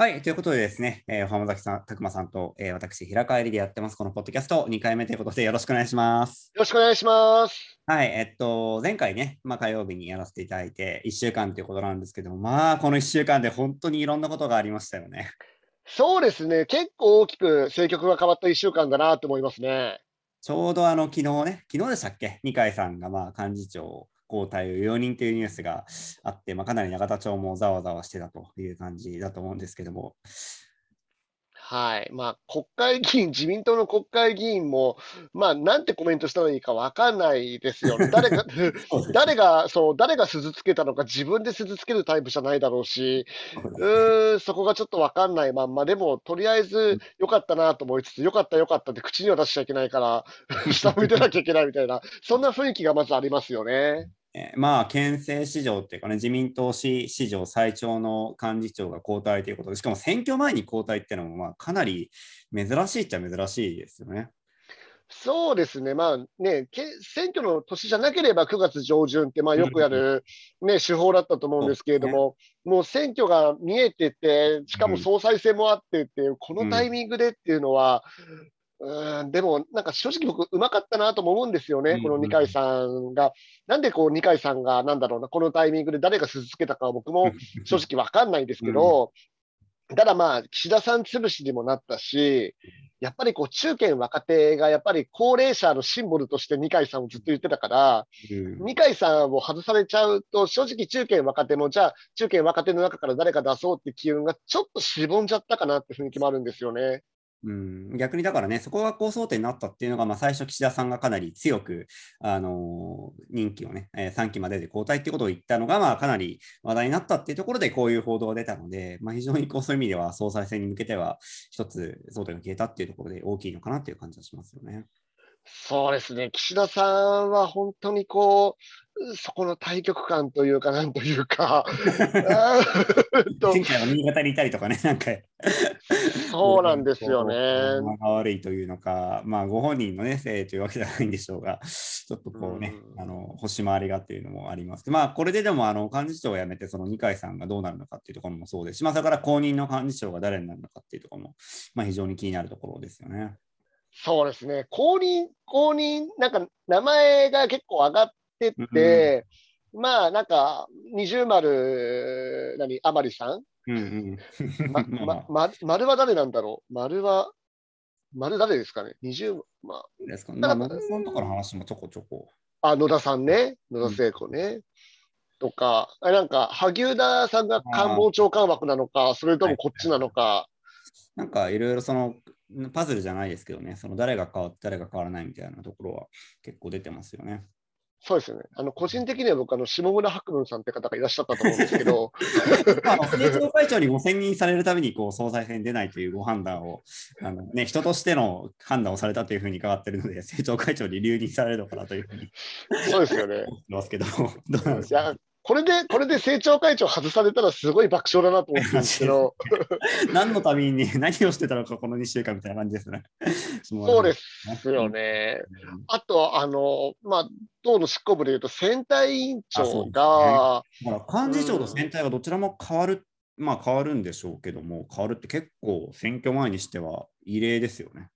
はい、ということでですね、えー、浜崎さん、拓馬さんと、えー、私、平川入りでやってます、このポッドキャスト2回目ということで、よろしくお願いします。よろしくお願いします。はい、えっと、前回ね、まあ、火曜日にやらせていただいて、1週間ということなんですけども、まあ、この1週間で本当にいろんなことがありましたよね。そうですね、結構大きく政局が変わった1週間だなと思いますね。ちょうどあの、昨日ね、昨日でしたっけ、二階さんがまあ幹事長交代を容認というニュースがあって、まあ、かなり永田町もざわざわしてたという感じだと思うんですけども、はい。まあ、国会議員、自民党の国会議員も、まあ、なんてコメントしたらいいかわかんないですよね。誰が、誰が、そう、誰が鈴つけたのか自分で鈴つけるタイプじゃないだろうし、うそこがちょっとわかんないまんま、でも、とりあえず良かったなと思いつつ、良かった良かったって口には出しちゃいけないから、下向いてなきゃいけないみたいな、そんな雰囲気がまずありますよね。えーまあ、県政史上っていうかね、自民党史史上最長の幹事長が交代ということで、しかも選挙前に交代っていうのも、まあ、かなり珍しいっちゃ珍しいですよね。そうですね、まあね、け選挙の年じゃなければ9月上旬って、まあ、よくやる、ね、手法だったと思うんですけれども、もう選挙が見えてて、しかも総裁選もあってっていう、このタイミングでっていうのは、うん、でもなんか正直僕、うまかったなとも思うんですよね、この二階さんが。なんでこう二階さんが、なんだろうな、このタイミングで誰が鈴つけたかは僕も 正直わかんないんですけど、ただまあ、岸田さん潰しにもなったし、やっぱりこう中堅若手がやっぱり高齢者のシンボルとして二階さんをずっと言ってたから、うん二階さんを外されちゃうと、正直中堅若手も、じゃあ中堅若手の中から誰か出そうって機運がちょっとしぼんじゃったかなって雰囲気もあるんですよね。逆にだからね、そこが構想点になったっていうのが、まあ、最初、岸田さんがかなり強く、あのー任期をね、えー3期までで交代ってことを言ったのが、まあ、かなり話題になったっていうところで、こういう報道が出たので、まあ、非常にこうそういう意味では、総裁選に向けては、一つ争点が消えたっていうところで大きいのかなっていう感じがしますよね。そうですね、岸田さんは本当にこう、そこの対局感というか、なんというか、前回は新潟にいたりとかね、なんか、そうなんですよね。間が悪いというのか、まあ、ご本人のね、せいというわけじゃないんでしょうが、ちょっとこうね、うん。あの星回りがっていうのもあります。まあ、これででも、あの幹事長を辞めて、その二階さんがどうなるのかっていうところもそうですし、まあ、それから後任の幹事長が誰になるのかっていうところも、まあ、非常に気になるところですよね。そうですね、公認、公認、なんか名前が結構上がってて、まあなんか、二重丸、何、甘利さん？うんうん。ま、ま あま、ま、丸は誰なんだろう？丸は、丸誰ですかね？二重、まあ、ですかね。まあ、野田さんとかの話もちょこちょこ。あ、野田さんね、野田聖子ね。とか、あなんか、萩生田さんが官房長官枠なのか、それともこっちなのか、なんかいろいろそのパズルじゃないですけどね、その誰が変わって誰が変わらないみたいなところは結構出てますよね。そうですよね。あの、個人的には僕、あの、下村博文さんって方がいらっしゃったと思うんですけど、まあ、政調会長にご選任されるためにこう総裁選に出ないというご判断をあの、ね、人としての判断をされたというふうに伺っているので、政調会長に留任されるのかなというふうにそうですよね。ますけど、どうなんでいすかや、これで、これで政調会長外されたらすごい爆笑だなと思ってるんですけど、何のために何をしてたのか、この2週間みたいな感じです ね。そうですよね。あと、あの、まあ、党の執行部でいうと、選対委員長が、だから幹事長と選対がどちらも変わる、まあ変わるんでしょうけども、変わるって結構選挙前にしては異例ですよね。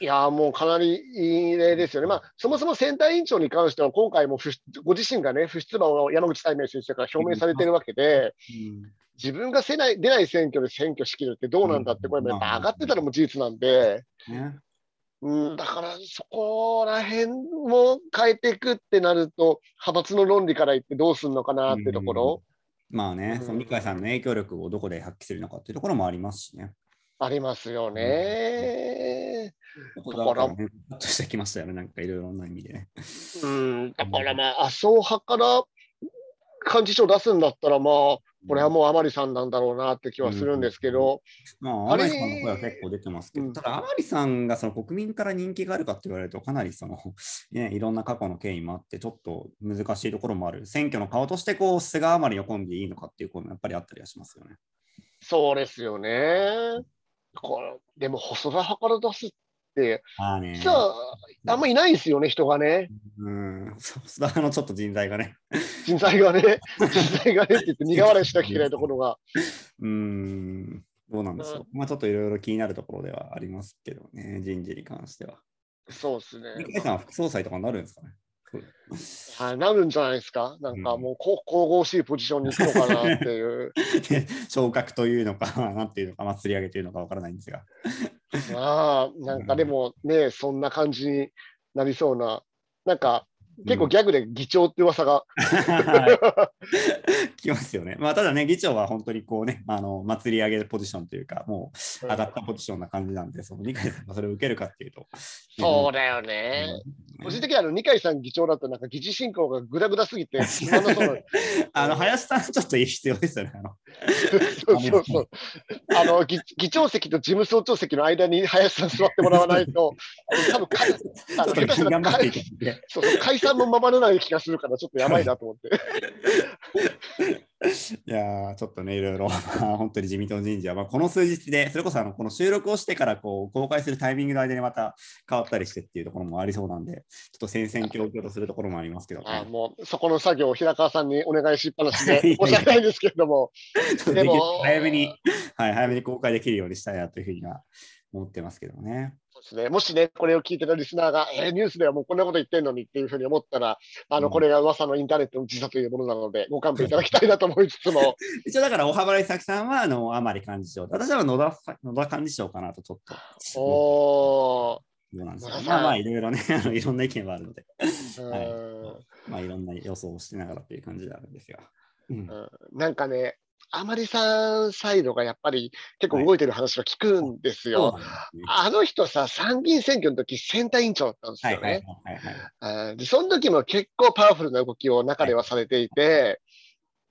いやー、もうかなり異例ですよね。まあ、そもそも選対委員長に関しては、今回もご自身がね、不出馬を山口大明先生から表明されてるわけで、自分がせない出ない選挙で選挙しきるってどうなんだって声もやっぱ上がってたのも事実なんで、ねうん、だからそこら辺も変えていくってなると、派閥の論理から言ってどうするのかなってところ、まあね、うんその二階さんの影響力をどこで発揮するのかっていうところもありますしね。ありますよね。だだからね、ちょっとしてきましたよね、なんかいろいろな意味でね。うん、だからまあ、麻生派から幹事長出すんだったら、まあ、これはもう甘利さんなんだろうなって気はするんですけど、まあ、あれ甘利さんの声は結構出てますけど、うんただ甘利さんがその国民から人気があるかって言われると、かなりその、ね、いろんな過去の経緯もあって、ちょっと難しいところもある。選挙の顔として、こう、菅甘利のコンビでいいのかっていう声もやっぱりあったりはしますよね。そうですよね。これでも、細田派から出すっ。実はあんまいないですよね、人がね。うん、そう 須田のちょっと人材がね。人材がね、人材がねって言って苦笑いしなきゃいけないところが。うん。どうなんでしょう。まあちょっといろいろ気になるところではありますけどね、人事に関しては。そうですね。二階さんは副総裁とかになるんですかね。はい、なるんじゃないですか。なんかもう、こう神々しいポジションに行くのかなっていう。で 昇格というのか、なんていうのか、祭り上げというのかわからないんですが。まあ、なんかでもね、そんな感じになりそうな、なんか結構ギャグで議長って噂が、きますよね。まあ、ただね、議長は本当にこうね、あの祭り上げポジションというか、もう上がったポジションな感じなんで、その二階さんがそれを受けるかっていうと。そうだよね。個人的にはあの二階さん議長だと、なんか議事進行がぐだぐだすぎて、あの林さん、ちょっと必要ですよね。あのそうそうそう。あの議議長席と事務総長席の間に林さん座ってもらわないと、多分解散もままない気がするから、ちょっとやばいなと思って。いやーちょっとね、いろいろ、ま あ本当に自民党の人事は、まあ、この数日で、それこそあのこの収録をしてからこう公開するタイミングの間にまた変わったりしてっていうところもありそうなんで、ちょっと戦々恐々とするところもありますけど、あね、もうそこの作業を平川さんにお願いしっぱなしで 申し訳ないんですけれども、も早めに、はい、早めに公開できるようにしたいなというふうには思ってますけどね。そうですね、もしね、これを聞いてたリスナーが、えーニュースではもうこんなこと言ってんのにっていうふうに思ったら、あのうん。これが噂のインターネットの時差というものなので、ご勘弁いただきたいなと思いつつも、一応だから、大幅来さんはあの甘利幹事長、私は野田野田幹事長かなとちょっと。おどうなんですか。まあまあ、いろいろね、あのいろんな意見はあるので、はい。まあいろんな予想をしてながらっていう感じであるんですが。うん。うん。なんかね、甘利さんサイドがやっぱり結構動いてる話は聞くんですよ。そうなんですねあの人さ、参議院選挙の時選対委員長だったんですよはいはいはいね。で、その時も結構パワフルな動きを中ではされていて、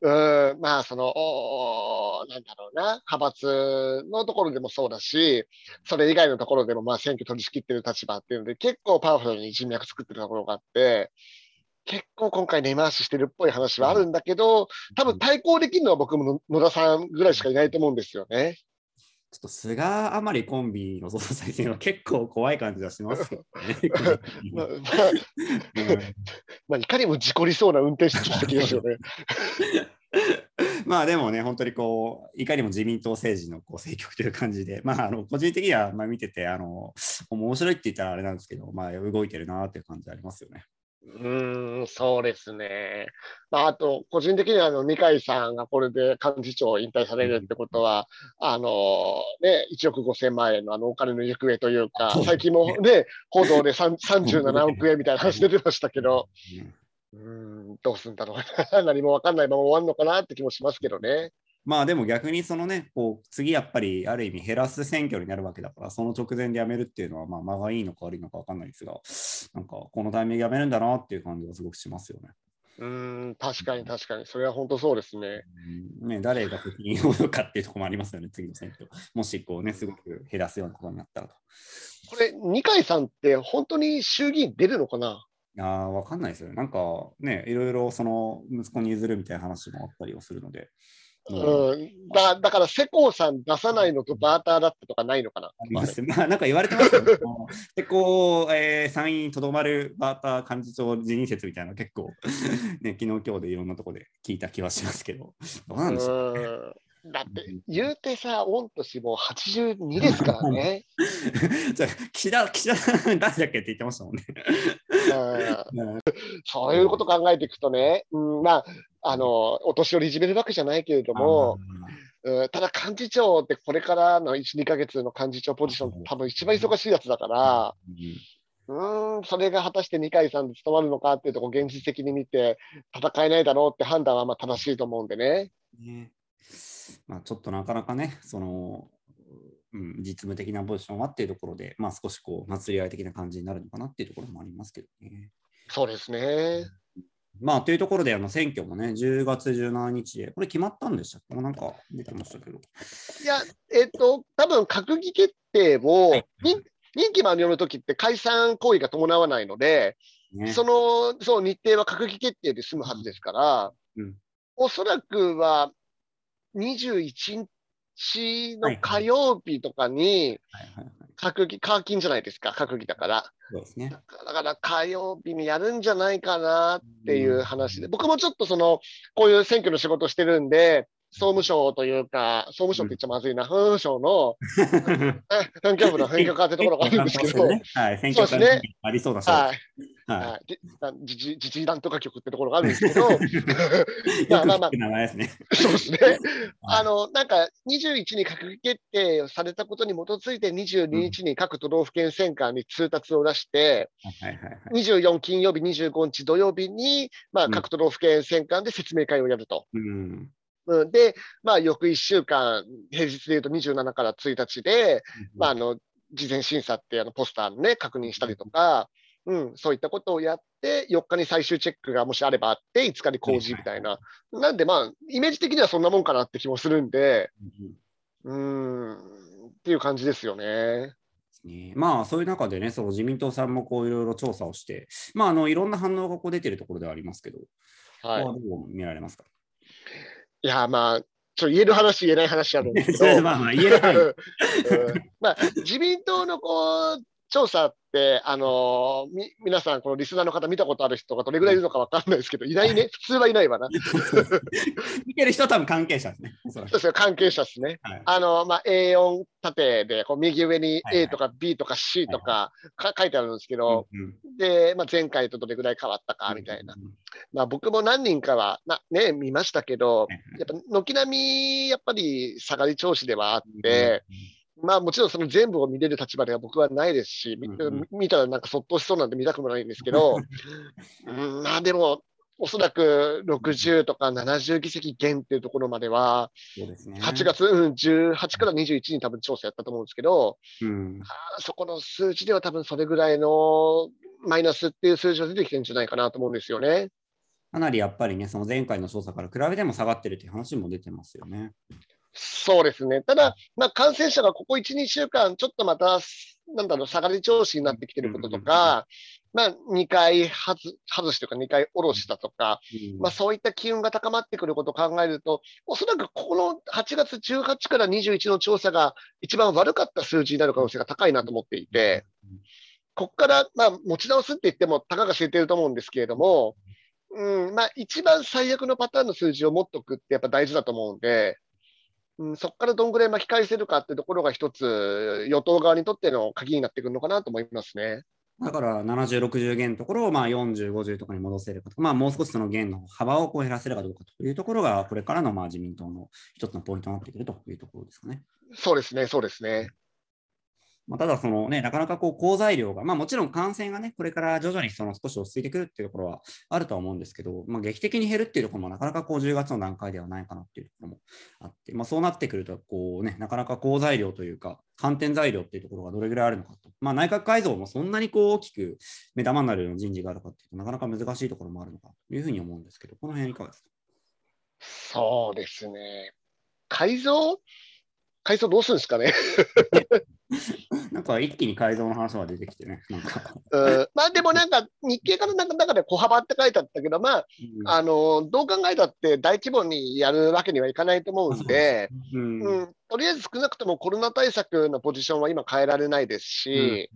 うーん、まあ、その、なんだろうな、派閥のところでもそうだし、それ以外のところでも、まあ、選挙取り仕切ってる立場っていうので、結構パワフルに人脈作ってるところがあって、結構今回根回ししてるっぽい話はあるんだけど、多分対抗できるのは僕も野田さんぐらいしかいないと思うんですよね。ちょっと菅甘利コンビの総裁選は結構怖い感じがしますよね。まあいかにも事故りそうな運転手席ですよね。まあでもね、本当にこう、いかにも自民党政治のこう政局という感じで、まあ、あの個人的にはまあ見ててあの、面白いって言ったらあれなんですけど、まあ、動いてるなっていう感じありますよね。うーん、そうですね。まあ、あと、個人的にはあの二階さんがこれで幹事長を引退されるってことは、あのね、1億5000万円のあのお金の行方というか最近もね、報道で3 37億円みたいな話出てましたけど、うん、どうすんだろうな、何も分かんないまま終わるのかなって気もしますけどね。まあでも逆にそのね、こう次やっぱりある意味減らす選挙になるわけだから、その直前でやめるっていうのは、まあ間がいいのか悪いのか分かんないですが、なんかこのタイミングでやめるんだなっていう感じがすごくしますよね。うーん、確かに確かに、それは本当そうですね。うんね誰が責任を負うかっていうところもありますよね、次の選挙。もしこうね、すごく減らすようなことになったらと。これ、二階さんって本当に衆議院出るのかな？いやー、わかんないですよね。なんかね、いろいろその息子に譲るみたいな話もあったりはするので。うん。うん、だだから、世耕さん出さないのとバーターだったとかないのかな？あります。まあ、なんか言われてますよね。そので、こう、えー参院とどまるバーター幹事長辞任説みたいなの結構、ね、昨日今日でいろんなところで聞いた気はしますけど、どうなんでしょうね。うんだって、言うてさ、御年もう82ですからね。じゃあ、岸田、岸田さん誰だっけって言ってましたもんね。そういうこと考えていくとね、うん、まあ、あの、お年寄りいじめるわけじゃないけれども、うんただ幹事長ってこれからの1、2ヶ月の幹事長ポジション、多分一番忙しいやつだから、うんそれが果たして二階さんで務まるのかっていうところ、現実的に見て、戦えないだろうって判断はまあ正しいと思うんでね。ねまあ、ちょっとなかなかね、その、うん、実務的なポジションはっていうところで、まあ、少しこう、祭り合い的な感じになるのかなっていうところもありますけどね。そうですね。まあ、というところで、あの選挙もね、10月17日で、これ決まったんでしたっけ？もうなんか出てましたけど。いや、えっと、多分閣議決定を、はい任任期満了の時って解散行為が伴わないので、ね、そのそう日程は閣議決定で済むはずですから、うんおそらくは21日の火曜日とかに。閣議、課金じゃないですか、閣議だから。そうですね。だから火曜日にやるんじゃないかなっていう話で、僕もちょっとその、こういう選挙の仕事してるんで、総務省というか、総務省って言っちゃまずいな、法務省の 選挙部の変革ってところがあるんですけど、ね、はい、選挙区ありそうだし、はいはい、自治自治団とか局ってところがあるんですけど、まあまあまあ。そうですね。あの、なんか21に閣議決定されたことに基づいて、22日に各都道府県選管に通達を出して、24金曜日、25日土曜日に、まあ、各都道府県選管で説明会をやると。うんうん、で、まあ、翌1週間、平日でいうと27から1日で、まあ、あの事前審査ってあのポスターのね、確認したりとか、うん、そういったことをやって、4日に最終チェックがもしあればあって、5日に工事みたいな。なんで、まあ、イメージ的にはそんなもんかなって気もするんで、うん、っていう感じですよね。まあそういう中でね、その自民党さんもこういろいろ調査をして、まああのいろんな反応がこう出てるところではありますけど、はい、どう見られますか？いや、まあ、ちょ言える話、言えない話あるん ですけど、まあまあ うん、まあ、自民党のこう調査って、あのー、み皆さん、このリスナーの方見たことある人がどれぐらいいるのか分かんないですけど、いないね、普通はいないわな。見てる人は多分関係者ですね。そうですよ、関係者ですね。はい、あの、まあ、A4 縦で、こう右上に A とか B とか C とかか、書いてあるんですけど、で、まあ、前回とどれぐらい変わったかみたいな。まあ、僕も何人かはな、ね、見ましたけど、やっぱ軒並み、やっぱり下がり調子ではあって、まあもちろんその全部を見れる立場では僕はないですし、見,、見たらなんかそっとしそうなんで見たくもないんですけど、うん、まあでも、おそらく60とか70議席減っていうところまでは、そうですね、8月、うん、18から21に多分調査やったと思うんですけど、うん、そこの数字では多分それぐらいのマイナスっていう数字が出てきてるんじゃないかなと思うんですよね。かなりやっぱりね、その前回の調査から比べても下がってるっていう話も出てますよね。そうですね。ただ、まあ、感染者がここ1、2週間、ちょっとまた、なんだろう、下がり調子になってきてることとか、まあ、2回外外しというか、2回下ろしたとか、まあ、そういった機運が高まってくることを考えると、おそらくこの8月18から21の調査が一番悪かった数字になる可能性が高いなと思っていて、ここから、まあ、持ち直すって言っても、たかが知れてると思うんですけれども、うん。まあ、一番最悪のパターンの数字を持っておくってやっぱ大事だと思うんで、うん、そこからどんぐらい巻き返せるかってところが一つ、与党側にとっての鍵になってくるのかなと思いますね。だから70、60減のところをまあ40、50とかに戻せるかとか、まあ、もう少しその減の幅をこう減らせるかどうかというところが、これからのまあ自民党の一つのポイントになってくるというところですかね。そうですね、そうですね。まあ、ただ、そのね、なかなかこう好材料が、まあ、もちろん感染がね、これから徐々にその少し落ち着いてくるっていうところはあるとは思うんですけど、まあ、劇的に減るっていうところもなかなかこう10月の段階ではないかなっていうところもあって、まあ、そうなってくると、こうね、なかなか好材料というか、反転材料っていうところがどれぐらいあるのかと。まあ、内閣改造もそんなにこう大きく目玉になるような人事があるかっていうとなかなか難しいところもあるのかというふうに思うんですけど、この辺いかがですか？そうですね。改造？改造どうするんですかね なんか一気に改造の話が出てきてね。なんか。うん。まあでもなんか日経からなんか中で小幅って書いてあったけど、まあ、うん、あのどう考えたって大規模にやるわけにはいかないと思うんで、うん、うん、とりあえず少なくともコロナ対策のポジションは今変えられないですし、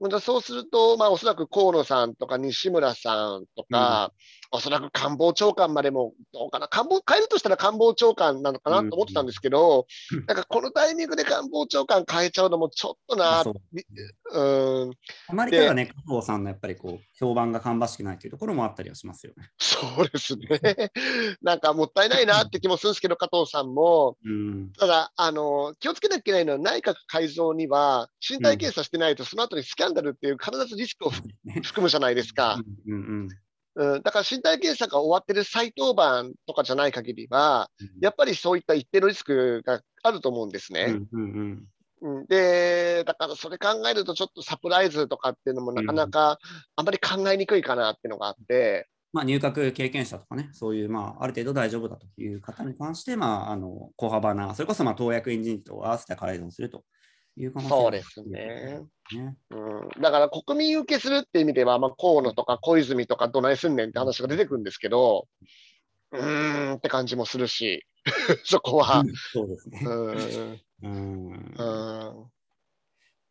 うん。そうすると、まあ、おそらく河野さんとか西村さんとか、うん、おそらく官房長官までも、どうかな、官房、変えるとしたら官房長官なのかなと思ってたんですけど、うん、なんかこのタイミングで官房長官変えちゃうのもちょっとな、うん。あまりからね、加藤さんのやっぱりこう、評判が芳しくないというところもあったりはしますよね。そうですね。なんかもったいないなって気もするんですけど、加藤さんも、うん、ただあの、気をつけなきゃいけないのは、内閣改造には身体検査してないと、その後にスキャンダルっていう必ずリスクを含むじゃないですか。うんうんうん、だから身体検査が終わってる再登板とかじゃない限りは、やっぱりそういった一定のリスクがあると思うんですね。うんうんうん、で、だからそれ考えると、ちょっとサプライズとかっていうのもなかなかあまり考えにくいかなっていうのがあって。まあ、入閣経験者とかね、そういう、まあ、ある程度大丈夫だという方に関して、まあ、あの小幅な、それこそまあ党役員人事と合わせて改造するという可能性そうですね。ねうん、だから国民受けするっていう意味では、まあ、河野とか小泉とかどないすんねんって話が出てくるんですけど、うーんって感じもするし、そこは。そうですね。うん。うん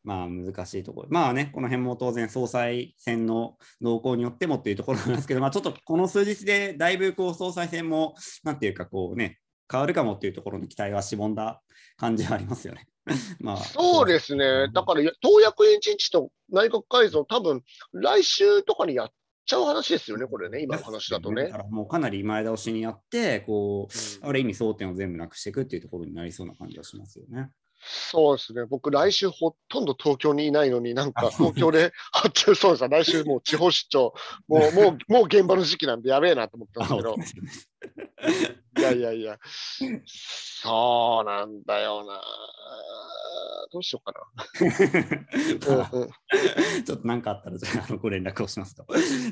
まあ難しいところ。まあね、この辺も当然総裁選の動向によってもっていうところなんですけど、まあちょっとこの数日でだいぶこう総裁選も、なんていうかこうね、変わるかもっていうところの期待はしぼんだ感じはありますよね。まあ、そうですね。だから、党役員人事と内閣改造、多分来週とかにやっちゃう話ですよね、これね、今の話だとね。だからもうかなり前倒しにやって、こう、うんある意味争点を全部なくしていくっていうところになりそうな感じはしますよね。そうですね。僕、来週ほとんど東京にいないのに、なんか東京で発注そうです来週もう地方出張、もう、もう、もう現場の時期なんでやべえなと思ってますけど。いやいやいや、そうなんだよな。どうしようかな。まあうんうんちょっと何かあったら、じゃあご連絡をしますと、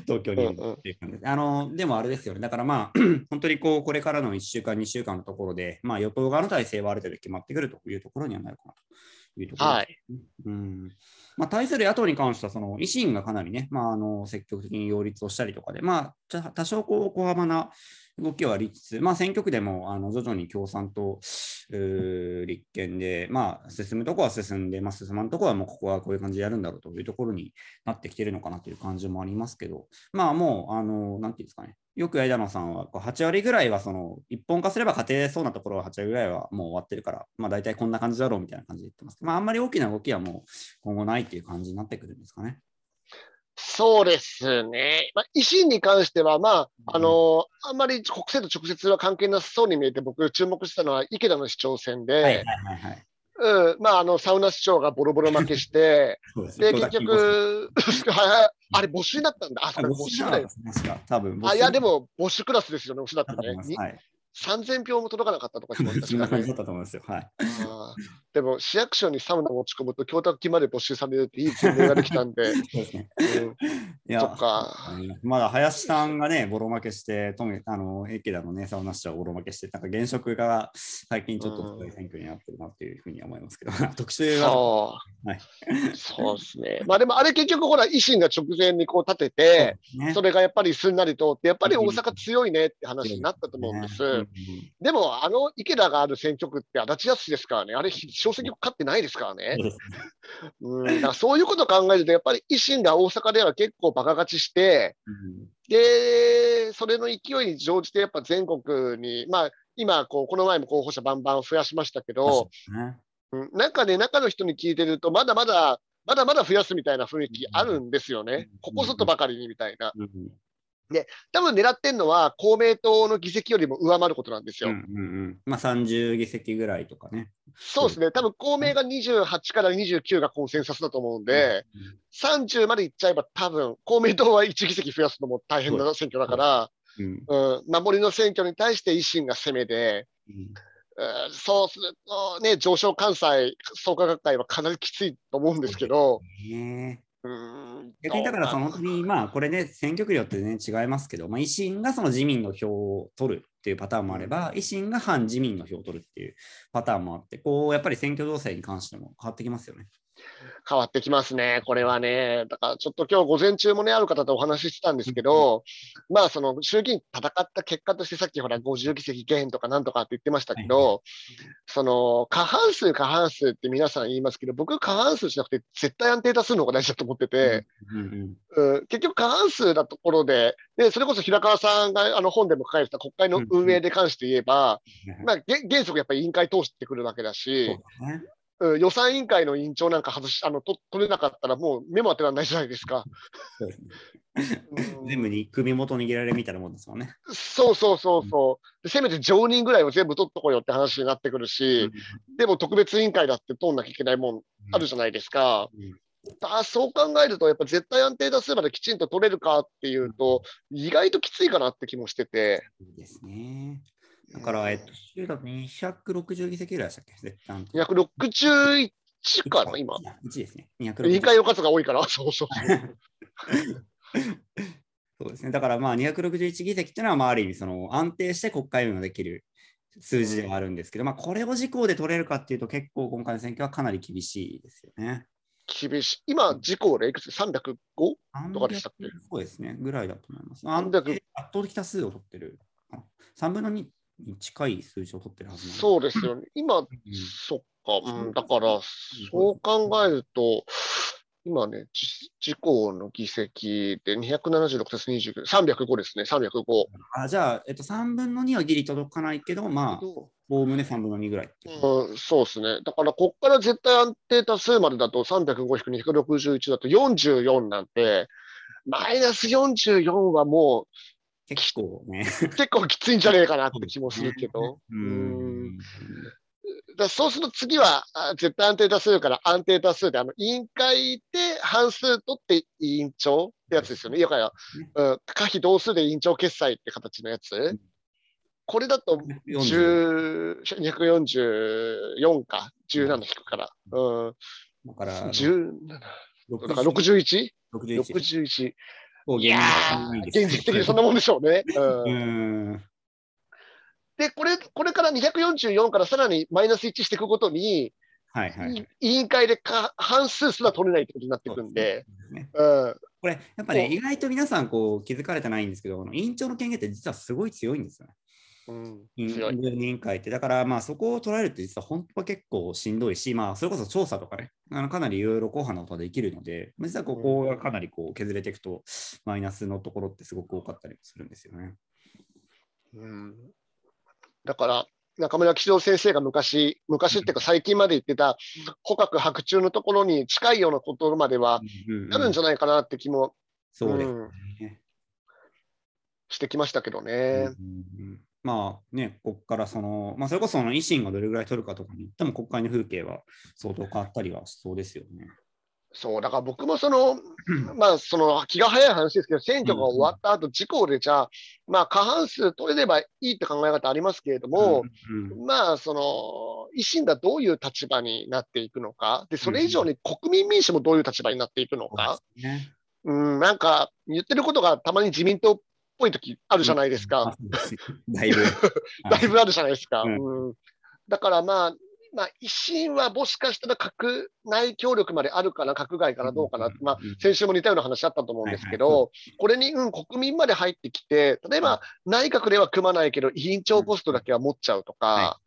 東京にいるっていう感じで。あのでもあれですよね、だからまあ、本当にこうこれからの1週間、2週間のところで、まあ、与党側の体制はある程度決まってくるというところにはなるかなというところはい。うんまあ、対する野党に関しては、その維新がかなりね、まあ、あの積極的に擁立をしたりとかで、まあ、多少こう小幅な動きはありつつ、まあ、選挙区でもあの徐々に共産党、立憲で、まあ、進むとこは進んで、まあ、進まんとこはもうここはこういう感じでやるんだろうというところになってきているのかなという感じもありますけど、まあ、もう、あのなんていうんですかね、よく枝野さんは8割ぐらいはその一本化すれば家庭そうなところは8割ぐらいはもう終わってるから、まあ、大体こんな感じだろうみたいな感じで言ってます。まあ、あんまり大きな動きはもう今後ないっていう感じになってくるんですかね。そうですね。まあ、維新に関しては、まあ、あのあんまり国政と直接は関係なさそうに見えて、僕、注目したのは池田の市長選で、はいはいはいはい。うん、まあ、あの、サウナ市長がボロボロ負けして、で結局、あれ、募集だったんだ。あ、それ募募集だよ。あ、いや、でも、募集クラスですよね、募集だったね。3000票も届かなかったとかしましたそんな感じね。だったと思いますよ。はい。でも、市役所にサウナ持ち込むと、供託金まで募集されるっていい前例ができたんで、そうですね。うんか。まだ林さんがね、ボロ負けして、とめあの池田のね、サウナ市長はボロ負けして、なんか現職が最近ちょっと選挙になってるなっていうふうには思いますけど、特集は、そう。はいそうですね。まあでもあれ結局ほら維新が直前にこう立てて、ねそれがやっぱりすんなり通って、やっぱり大阪強いねって話になったと思うんです。でもあの池田がある選挙区って足立康ですからね、あれ小選挙区勝ってないですからね。そう。ん、だからそういうことを考えると、やっぱり維新が大阪では結構バカ勝ちして、うん。で、それの勢いに乗じてやっぱ全国に、まあ今こう、この前も候補者バンバン増やしましたけど、ね。うん。なんかね、中の人に聞いてると、まだまだ、まだまだ増やすみたいな雰囲気あるんですよね。うん。ここぞとばかりにみたいな。うん多分狙ってんのは、公明党の議席よりも上回ることなんですよ。うんうんうん。まあ30議席ぐらいとかね。そうですね。多分公明が28から29がコンセンサスだと思うんで、30までいっちゃえば多分、公明党は1議席増やすのも大変な選挙だから、うん。うん、守りの選挙に対して維新が攻めで、うん。うん。そうするとね、上昇関西創価学会はかなりきついと思うんですけど、ねうん逆にだからその本当にまあこれね選挙区によってね違いますけど、まあ、維新がその自民の票を取るっていうパターンもあれば、維新が反自民の票を取るっていうパターンもあって、こうやっぱり選挙情勢に関しても変わってきますよね。変わってきますね、これはね。だからちょっと今日午前中もね、ある方とお話ししてたんですけど、まあその衆議院戦った結果としてさっきほら50議席減とかなんとかって言ってましたけど、その過半数過半数って皆さん言いますけど、僕過半数じゃなくて絶対安定多数の方が大事だと思ってて、うん結局過半数なところで、で、それこそ平川さんがあの本でも書かれてた国会の運営で関して言えば、うんまあげ原則やっぱり委員会通してくるわけだし。うん予算委員会の委員長なんか外し、あの、と取れなかったらもう目も当てられないじゃないですか。全部に首元握られるみたいなもんですもんね。そうそうそうそう。でせめて常任ぐらいを全部取っとこうよって話になってくるし、でも特別委員会だって通んなきゃいけないもんあるじゃないですか。うんあそう考えると、やっぱ絶対安定多数まできちんと取れるかっていうと、意外ときついかなって気もしてて。いいですね。だから、えっと、州だと260議席ぐらいでしたっけ？絶対安定261かな、今。1ですね。委員260会の数が多いから、そうそうそう。そうですね。だからまあ261議席っていうのはまあある意味その安定して国会運営ができる数字ではあるんですけど、まあこれを事項で取れるかっていうと結構今回の選挙はかなり厳しいですよね。厳しい。今、事項でいくつ ?305? とかでしたっけ？そうですね。ぐらいだと思います。安300定圧倒的多数を取ってる。あ3分の2に近い数字を取ってるはずそうですよね。今、うんそっか、うん、だから、そう考えると、今ね、自自公の議席で276たす29、305ですね、305。あじゃあ、えっと、3分の2はギリ届かないけど、まあ、おおむね3分の2ぐらいう。うん、そうですね。だから、こっから絶対安定多数までだと305-261だと44なんて、マイナス44はも結構ね。う結構きついんじゃねえかなって気もするけど。だそうすると次はあ絶対安定多数から安定多数で、あの委員会で半数取って委員長ってやつですよね。いやから、うん、可否同数で委員長決裁って形のやつ。これだと40 10 244か、17引くから。うん、だから、17だから 61?61。61。現実的にそんなもんでしょうね。うんうん。で、これ、これから244からさらにマイナス1していくごとに、はいはい。委員会でか半数すら取れないってことになっていくんで、ねうん、これ、やっぱね、意外と皆さんこう気づかれてないんですけど、委員長の権限って実はすごい強いんですよね。うん、委員会って。だから、まあ、そこを捉えるって実は本当は結構しんどいし、まあ、それこそ調査とかね、あのかなりいろいろ硬派なことができるので、実はここがかなりこう削れていくと、マイナスのところってすごく多かったりするんですよね。うん、だから、中村吉郎先生が昔、昔っていうか最近まで言ってた、捕獲白昼のところに近いようなことまではなるんじゃないかなって気もそうですうんね。してきましたけどうんね。うんうんまあね、ここからその、まあ、それこそその維新がどれぐらい取るかとかに言っても国会の風景は相当変わったりはしそうですよね。そう、だから僕もその、まあ、その気が早い話ですけど、選挙が終わった後、自公でじゃあ、まあ、過半数取れればいいって考え方ありますけれども、うんうんまあ、その、維新がどういう立場になっていくのか、で、それ以上に国民民主もどういう立場になっていくのか、そうですね。うん、なんか、言ってることがたまに自民党っぽい時あるじゃないですか。だいぶ。だいぶあるじゃないですか。うん。うん、だからまあ、まあ、維新はもしかしたら閣内協力まであるかな、閣外からどうかな、まあうん、先週も似たような話あったと思うんですけはいど、これに、うん、国民まで入ってきて、例えば内閣では組まないけど、委員長ポストだけは持っちゃうとか、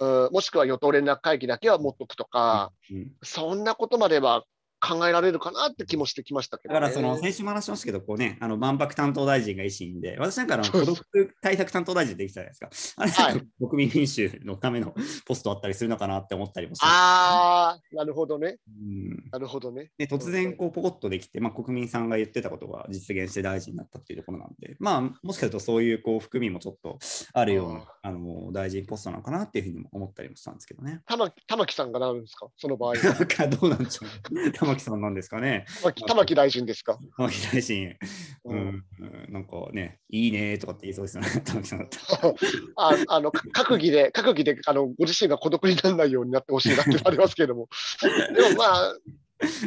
うん。もしくは与党連絡会議だけは持っとくとか、うん。そんなことまでは考えられるかなって気もしてきましたけど、ね。だからその先週も話しましたけど、こうね、あの万博担当大臣が維新で、私なんかあの孤独対策担当大臣できたじゃないですか。あれ、はい国民民主のためのポストあったりするのかなって思ったりもして。あー、なるほどね。うんなるほどね。で突然こうポコッとできて、まあ、国民さんが言ってたことが実現して大臣になったっていうところなんで、まあ、もしかするとそういうこう含みもちょっとあるようなあの大臣ポストなのかなっていうふうにも思ったりもしたんですけどね。玉木玉木さんがなるんですか？その場合。なんかどうなんでしょう。玉木さんなんですかね。玉木大臣ですか？玉木大臣、ううん。ん、うん。なんかね、いいねとかって言いそうですよね、玉木さんだったら。ああのか閣議で、閣議であのご自身が孤独にならないようになってほしいなってありますけれども、でもまあ、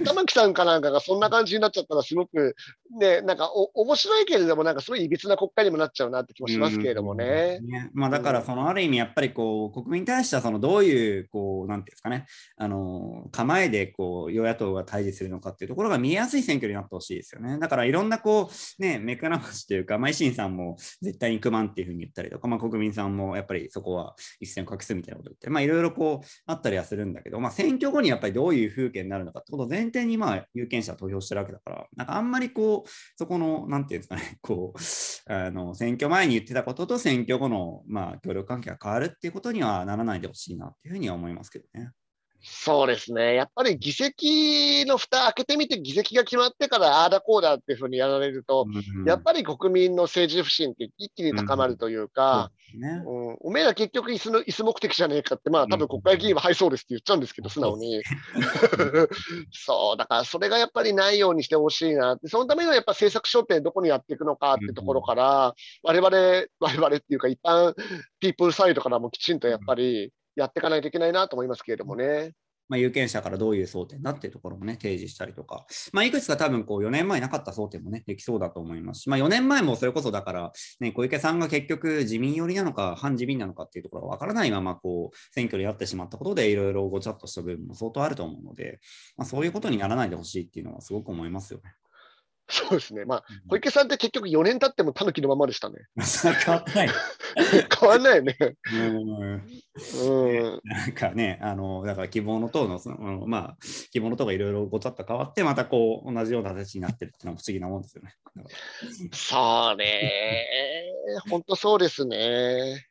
玉木さんかなんかがそんな感じになっちゃったら、すごくね、なんかお面白いけれども、なんかすごいいびつな国会にもなっちゃうなって気もしますけれどもね。ねまあ、だから、そのある意味、やっぱりこう国民に対してはそのどういう、こうなんていうんですかね、あの構えでこう与野党が対峙するのかっていうところが見えやすい選挙になってほしいですよね。だから、いろんなこう、ね、目くらましというか、まあ、維新さんも絶対に組まんっていうふうに言ったりとか、まあ、国民さんもやっぱりそこは一線を画すみたいなこと言って、まあ、いろいろこうあったりはするんだけど、まあ、選挙後にやっぱりどういう風景になるのかってことを前提に、まあ、有権者投票してるわけだから、なんかあんまりこう、そこの、なんていうんですかね、こう、あの選挙前に言ってたことと選挙後の、まあ、協力関係が変わるっていうことにはならないでほしいなっていうふうには思いますけどね。そうですね。やっぱり議席の蓋開けてみて議席が決まってからああだこうだっていうふうにやられると、やっぱり国民の政治不信って一気に高まるというか、り、ね、うん、おめえら結局椅子の椅子目的じゃねえかって、まあ多分国会議員ははいそうですって言っちゃうんですけど、素直に。そう、だからそれがやっぱりないようにしてほしいなって、そのためにはやっぱ政策焦点どこにやっていくのかってところから、我々、我々っていうか一般ピープルサイドからもきちんとやっぱりやっていかないといけないなと思いますけれどもね。まあ、有権者からどういう争点だっていうところもね、提示したりとか、まあ、いくつか多分こう4年前なかった争点もね、できそうだと思いますし、まあ、4年前もそれこそだから、ね、小池さんが結局自民寄りなのか、反自民なのかっていうところが分からないまま、こう、選挙でやってしまったことで、いろいろごちゃっとした部分も相当あると思うので、まあ、そういうことにならないでほしいっていうのはすごく思いますよね。そうですね。まあ、小池さんって結局4年経ってもタヌキのままでしたね。変わってない。変わんないよね。うん。なんかね、あのだから希望の党のその、まあ、希望の党がいろいろごちゃっと変わって、またこう同じような形になってるっていうのは不思議なもんですよね。そうね。本当そうですね。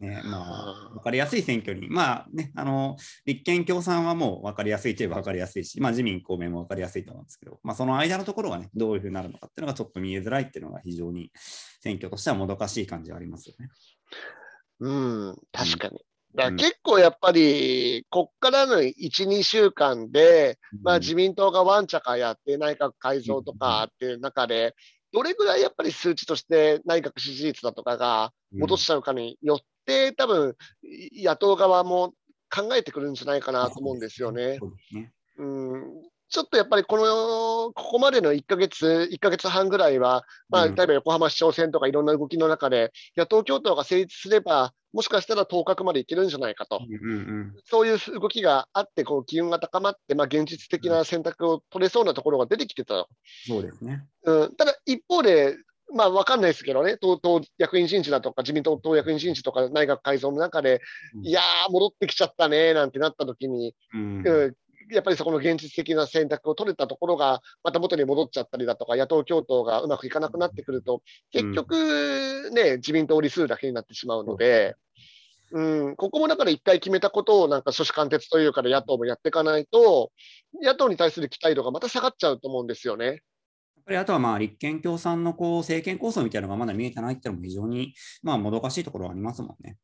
ねまあ、分かりやすい選挙に、まあね、あの立憲共産はもう分かりやすいといえば分かりやすいし、まあ、自民、公明も分かりやすいと思うんですけど、まあ、その間のところがね、どういうふうになるのかっていうのがちょっと見えづらいっていうのが非常に選挙としてはもどかしい感じはありますよね。うん、確かに。だ結構やっぱり、こっからの1、2週間で、まあ、自民党がワンチャカやって内閣改造とかっていう中で、どれぐらいやっぱり数値として内閣支持率だとかが戻しちゃうかによって、多分野党側も考えてくるんじゃないかなと思うんですよね。ね。うんちょっとやっぱりこの、ここまでの1ヶ月、1ヶ月半ぐらいは、まあ、うん。例えば横浜市長選とかいろんな動きの中で、野党共闘が成立すれば、もしかしたら当確までいけるんじゃないかと。うんうんそういう動きがあって、こう機運が高まって、まあ、現実的な選択を取れそうなところが出てきてた。と。そうですね。うん、ただ、一方で、まあ、わかんないですけどね、党党役員人事だとか、自民党党役員人事とか内閣改造の中で、うん。いやー、戻ってきちゃったねなんてなった時に、うん。うんやっぱりそこの現実的な選択を取れたところが、また元に戻っちゃったりだとか、野党共闘がうまくいかなくなってくると、結局、ね、自民党理数だけになってしまうので、うん、ここもだから一回決めたことをなんか諸子貫徹というかで野党もやっていかないと、野党に対する期待度がまた下がっちゃうと思うんですよね。やっぱりあとはまあ立憲共産のこう政権構想みたいなのがまだ見えてないっていうのも非常にまあもどかしいところはありますもんね。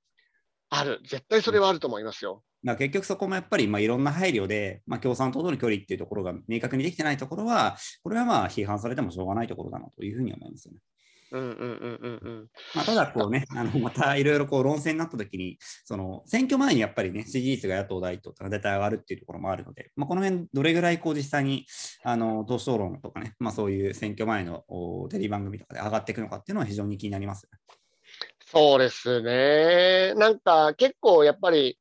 ある、絶対それはあると思いますよ。だ結局そこもやっぱりまあいろんな配慮で、まあ、共産党との距離っていうところが明確にできてないところは、これはまあ批判されてもしょうがないところだなというふうに思いますよね。うんうんうんうんうん。まあ、ただこうね、あのまたいろいろこう論戦になったときに、その選挙前にやっぱりね、支持率が野党第一党とか絶対上がるっていうところもあるので、まあ、この辺どれぐらいこう実際にあの党首討論とかね、まあ、そういう選挙前のおテレビ番組とかで上がっていくのかっていうのは非常に気になります。そうですね。なんか結構やっぱり、えー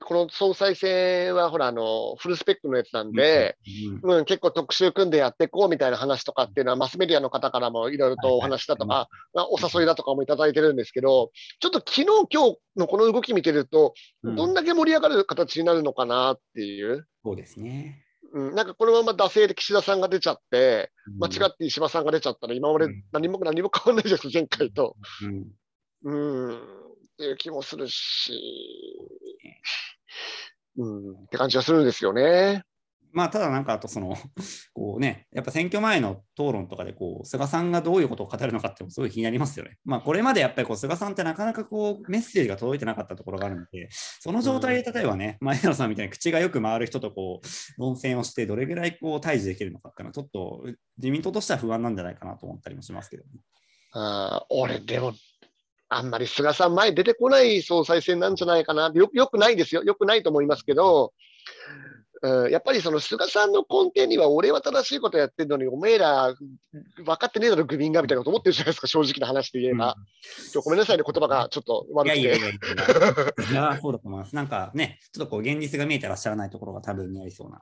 この総裁選はほらあのフルスペックのやつなんで、うん。うん、結構特集組んでやっていこうみたいな話とかっていうのはマスメディアの方からもいろいろとお話だとか、まあお誘いだとかもいただいてるんですけど、ちょっと昨日今日のこの動き見てると、うん。どんだけ盛り上がる形になるのかなっていう。そうですね。うん、なんかこのまま惰性で岸田さんが出ちゃって、間違っって石破さんが出ちゃったら、今までうん。何も何も変わんないです、前回と。うん。うん、っていう気もするし、うん、って感じがするんですよね。まあ、ただなんかあとその、こうね、やっぱ選挙前の討論とかでこう、菅さんがどういうことを語るのかってもすごい気になりますよね。まあ、これまでやっぱりこう菅さんってなかなかこうメッセージが届いてなかったところがあるので、その状態で例えばね、前野さんみたいに口がよく回る人とこう論戦をして、どれぐらいこう対峙できるのかっていうのは、ちょっと自民党としては不安なんじゃないかなと思ったりもしますけどね。あー俺、でも、あんまり菅さん前出てこない総裁選なんじゃないかな。よよくないですよ。よくないと思いますけど、うん、やっぱりその菅さんの根底には俺は正しいことやってるのに、おめえら分かってねえだろ、愚民がみたいなこと思ってるじゃないですか、正直な話で言えば。ちょごめんなさいね、言葉がちょっとい悪くて。やいやいやいや、いやそうだと思います。なんかね、ちょっとこう現実が見えてらっしゃらないところが多分にありそうな。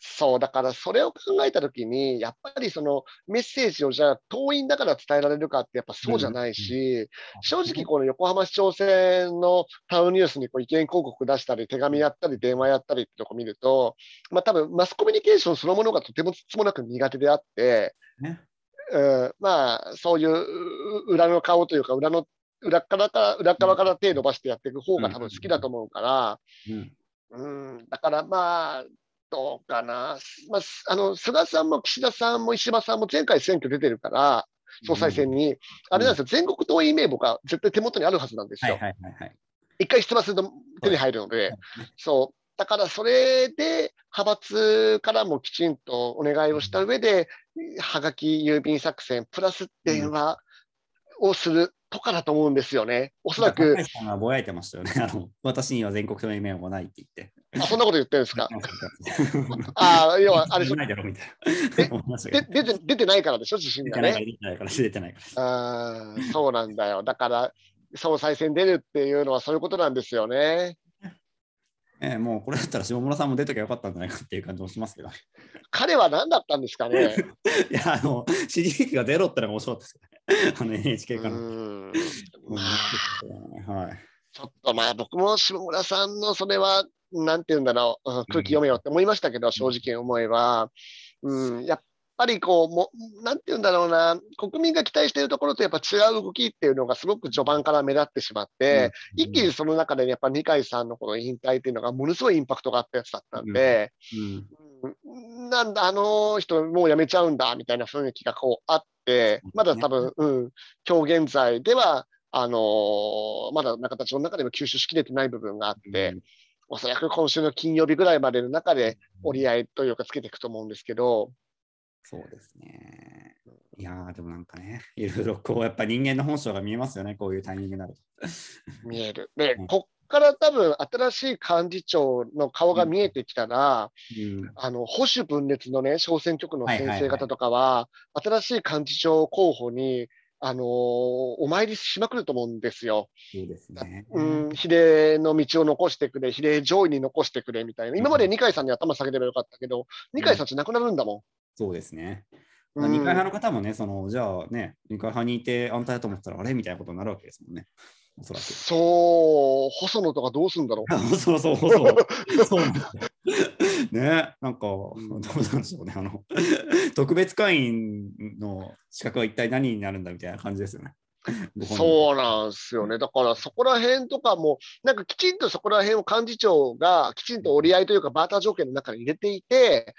そう、だからそれを考えたときに、やっぱりそのメッセージをじゃあ党員だから伝えられるかってやっぱそうじゃないし、正直この横浜市長選のタウンニュースにこう意見広告出したり、手紙やったり、電話やったりってとこ見ると、まあ多分マスコミュニケーションそのものがとてもつつもなく苦手であって、ね。うん、まあそういうう裏の顔というか、裏の、裏からか裏側から手伸ばしてやっていく方が多分好きだと思うから、うん。うん、だからまあ、どうかな、まあ、すあの菅さんも岸田さんも石破さんも前回選挙出てるから、総裁選に、あれなんですよ、全国党員名簿が絶対手元にあるはずなんですはいよ。はいはいはい。一回出馬すると手に入るので、そう。だからそれで派閥からもきちんとお願いをした上で、はがき郵便作戦、プラス電話をするとかだと思うんですよね。おそらく高、橋さんがぼやいてましたよね。あの私には全国党員名簿がないって言って。あそんなこと言ってるんですか？な ああ、要は、あれないだろみたいな。思いましたけどで出て出てないからでしょ、自信がね。出てないから、出てないから。あーそうなんだよ。だから、総裁選出るっていうのはそういうことなんですよね。ええもうこれだったら下村さんも出ときゃよかったんじゃないかっていう感じもしますけど。彼は何だったんですかね？いや、あの、支持率がゼロってのが面白かったです。あの NHK うから。ん。うん。まあ。はい。ちょっとまあ僕も下村さんのそれは、なんて言うんだろう、空気読めよって思いましたけど、正直思えば、うん、やっぱりこう、もなんて言うんだろうな、国民が期待しているところとやっぱ違う動きっていうのがすごく序盤から目立ってしまって、うん、一気にその中で、やっぱ二階さんのこの引退っていうのがものすごいインパクトがあったやつだったんで、うん、なんだ、あの人もう辞めちゃうんだみたいな雰囲気がこうあって、まだ多分、うん、今日現在では、あのー、まだ中田町の中でも吸収しきれてない部分があって、おそらく今週の金曜日ぐらいまでの中で折り合いというかつけていくと思うんですけど。そうですね。いやでもなんかね、いろいろこう、やっぱ人間の本性が見えますよね、こういうタイミングになると。見える。で、こっから多分、新しい幹事長の顔が見えてきたら、うん、あの保守分裂のね、小選挙区の先生方とかは、新しい幹事長候補にあのー、お参りしまくると思うんですよ。いいですね。うん、比例の道を残してくれ、比例上位に残してくれみたいな。今まで二階さんに頭下げればよかったけど、二階さんちなくなるんだもん。そうですね。二階派の方もね、そのじゃあね、二階派にいて安泰だと思ったら、あれみたいなことになるわけですもんね。おそらく。そう、細野とかどうすんだろう。そ うそうそう。そうね、なんか、どうなんでしょうね。あの、特別会員の資格は一体何になるんだみたいな感じですよね。そうなんですよね。だからそこら辺とかも、なんかきちんとそこら辺を幹事長がきちんと折り合いというかバーター条件の中に入れていて、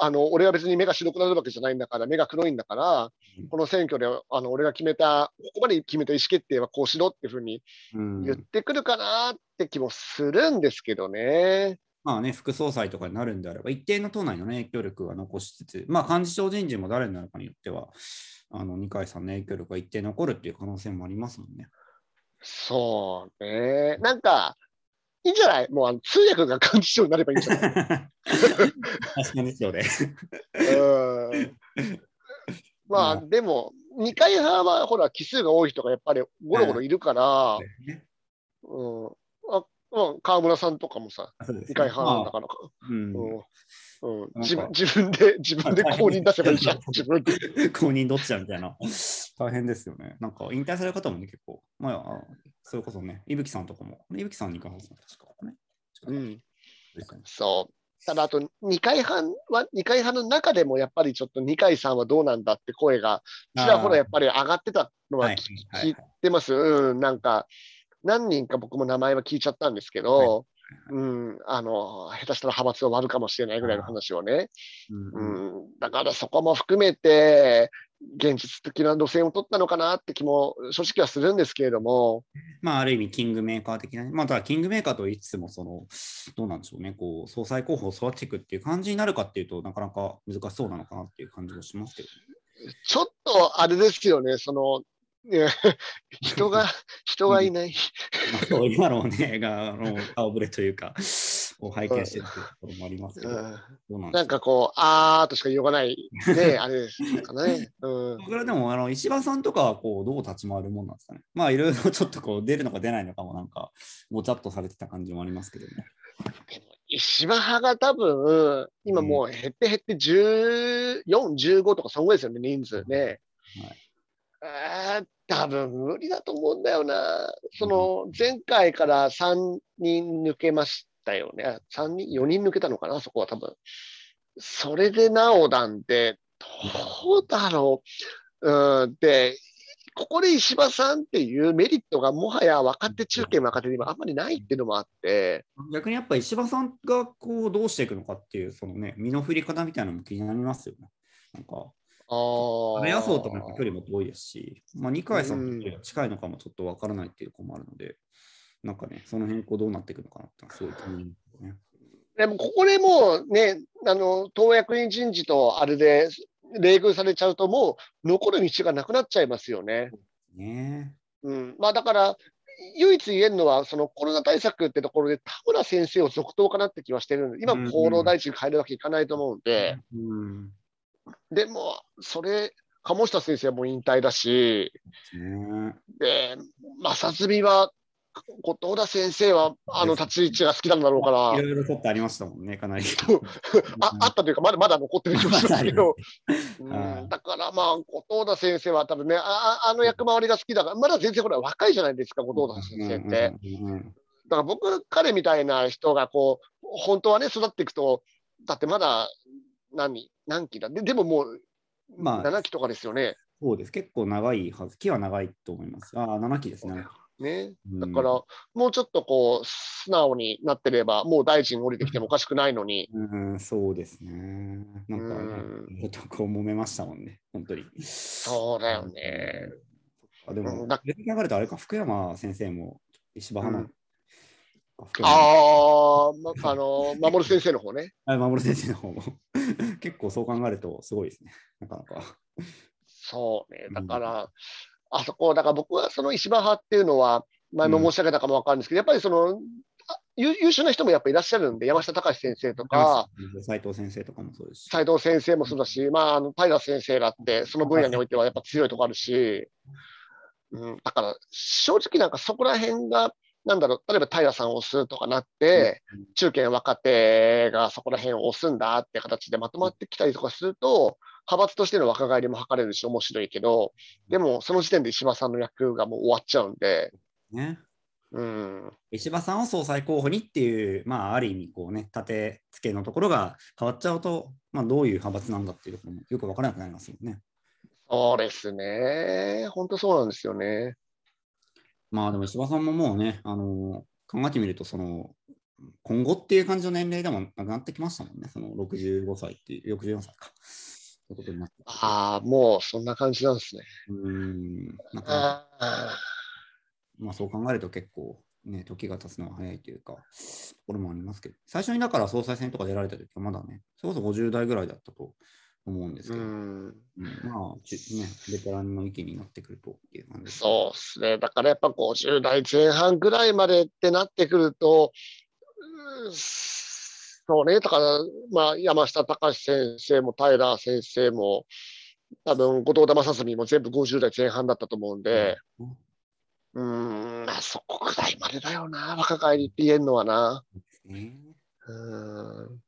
あの俺は別に目が白くなるわけじゃないんだから、目が黒いんだから、この選挙であの俺が決めた、ここまで決めた意思決定はこうしろっていうふうに言ってくるかなって気もするんですけどね。まあね、副総裁とかになるんであれば、一定の党内の、ね、影響力は残しつつ、まあ、幹事長人事も誰になるかによっては、あの二階さんの影響力が一定残るっていう可能性もありますもんね。そうね。なんか、いいんじゃない？もうあの通訳が幹事長になればいいんじゃない？確かにそうで。まあ、でも、二階派はほら、奇数が多い人がやっぱりゴロゴロいるから、うん、あうん、川村さんとかもさ、二階派なんだから、うん、うん、自分自分で、自分で公認出せばいいじゃん、自分で。公認どっちだみたいな。大変ですよね。なんか引退される方もね、結構、まあ、それこそね、いぶきさんとかも、いぶきさんに関しては確かね。うん。そう。ただ、あと、二階派は、二階派の中でもやっぱりちょっと二階さんはどうなんだって声が、ちらほらやっぱり上がってたのは聞いてます。うん、なんか、何人か僕も名前は聞いちゃったんですけど、はいうん、あの下手したら派閥を割るかもしれないぐらいの話をね、うん、うん、だからそこも含めて、現実的な路線を取ったのかなって気も正直はするんですけれども。まあ、ある意味、キングメーカー的な、まあ、ただ、キングメーカーと言いつつも、その、どうなんでしょうね、こう、総裁候補を育てていくっていう感じになるかっていうとなかなか難しそうなのかなっていう感じもしますけど、ね、ちょっとあれですよね、その、人が、人がいない。まあ、そう今のね、があの顔ぶれというか、を拝見してるところもありますけど、うん、なんか？こう、あーとしか言わない、ね、あれですかね。うん、それでもあの石破さんとかはこうどう立ち回るもんなんですかね？まあいろいろちょっとこう出るのか出ないのかもなんか、もちゃっとされてた感じもありますけどね。石破派が多分、今もう減って減って14、15とかそんぐらいですよね、人数ね。はいえー、多分無理だと思うんだよな。その前回から3人抜けましたよね。3人、4人抜けたのかな、そこは多分。それでなおなんで、どうだろう。うん、で、ここで石破さんっていうメリットがもはや若手中堅若手にもあんまりないっていうのもあって。逆にやっぱ石破さんがこうどうしていくのかっていう、そのね、身の振り方みたいなのも気になりますよね。なんか安倍麻生との距離も遠いですし、まあ、二階さんと近いのかもちょっとわからないっていう子もあるので、なんかね、その辺こうどうなっていくのかなってすごい気になる、ね。でもここでもうね、あの党役員人事とあれで冷遇されちゃうと、もう残る道がなくなっちゃいますよね。ね。うん。まあ、だから、唯一言えるのは、そのコロナ対策ってところで、田村先生を続投かなって気はしてるんで、今、厚労大臣変えるわけいかないと思うんで、うん、でも、それ、鴨下先生はもう引退だし、で、正純は後藤田先生は、あの立ち位置が好きなんだろうかいら、ろいろちょっとありましたもんね、かなり。ああったというか、まだまだ残ってる気もすけど、うはい。ん、だからまあ、後藤田先生は多分ね、あああの役回りが好きだから、まだ全然ほら、若いじゃないですか、後藤田先生って。だから僕、彼みたいな人がこう、本当はね、育っていくと、だってまだ何、何期だででももう、まあ7期とかですよね。そうです。結構長いはず。木は長いと思います。ああ、7期ですね。ね、うんだから、もうちょっとこう、素直になってれば、もう大臣降りてきてもおかしくないのに、うん、そうですね。なんか、うんね、ちょっとこう揉めましたもんね、本当に。そうだよね。あでも、うんだ流れたあれか、福山先生も石破派の、福山ああ、ま、あの、守先生の方ね。あ守先生の方も 結構そう考えるとすごいですね。なかなか。そうね。だから、あそこ、だから僕はその石破派っていうのは、前も申し上げたかもわかるんですけど、やっぱりその、あ優優秀な人もやっぱいらっしゃるんで、山下隆先生とか、斉藤先生とかもそうですし。斉藤先生もそうだし、まあ、あの平先生だって、その分野においてはやっぱ強いとこあるし、うん、だから正直なんかそこら辺が、なんだろう、例えば平さんを押すとかなって、中堅若手がそこら辺を押すんだって形でまとまってきたりとかすると、派閥としての若返りも図れるし、面白いけど、でもその時点で石破さんの役がもう終わっちゃうんで、ね。うん、石破さんを総裁候補にっていう、まあ、ある意味、こうね、立て付けのところが変わっちゃうと、まあ、どういう派閥なんだっていうところもよくわからなくなりますよね。そうですね、本当そうなんですよね。まあ、でも石破さんももうね、あの考えてみると、その、今後っていう感じの年齢でもなくなってきましたもんね。その65歳っていう、64歳か。ことになってああ、もうそんな感じなんですね。うーん。なんか、あまあそう考えると結構ね、時が経つのは早いというか、ところもありますけど、最初にだから総裁選とか出られた時はまだね、それこそ50代ぐらいだったと思うんですけど、ん。うん。まあ、ちね、ベテランの域になってくるとっていう感じです。そうですね。だからやっぱ50代前半ぐらいまでってなってくると、そうね、だから、まあ、山下隆先生も平先生も、多分後藤田正純も全部50代前半だったと思うんで、うーん、まあそこぐらいまでだよな、若返りって言えるのはな。ね。うーん。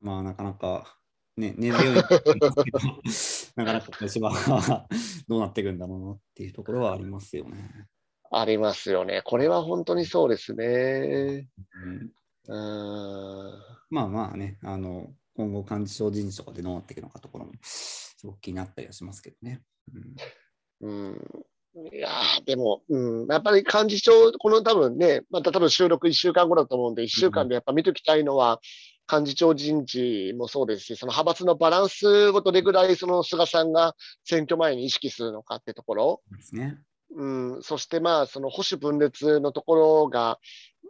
まあなかなか、ね、根強い なかなか芝は どうなっていくんだろうなっていうところはありますよね。ありますよね。これは本当にそうですね。うんうーんまあまあね、あの今後幹事長人事とかでどうなっていくのかところもすごく気になったりはしますけどね。うんうんいやーでも、うん、やっぱり幹事長、この多分ね、また多分収録1週間後だと思うんで、1週間でやっぱ見ときたいのは、幹事長人事もそうですし、その派閥のバランスをどれぐらいその菅さんが選挙前に意識するのかってところ、ですね。うん、そしてまあ、その保守分裂のところが、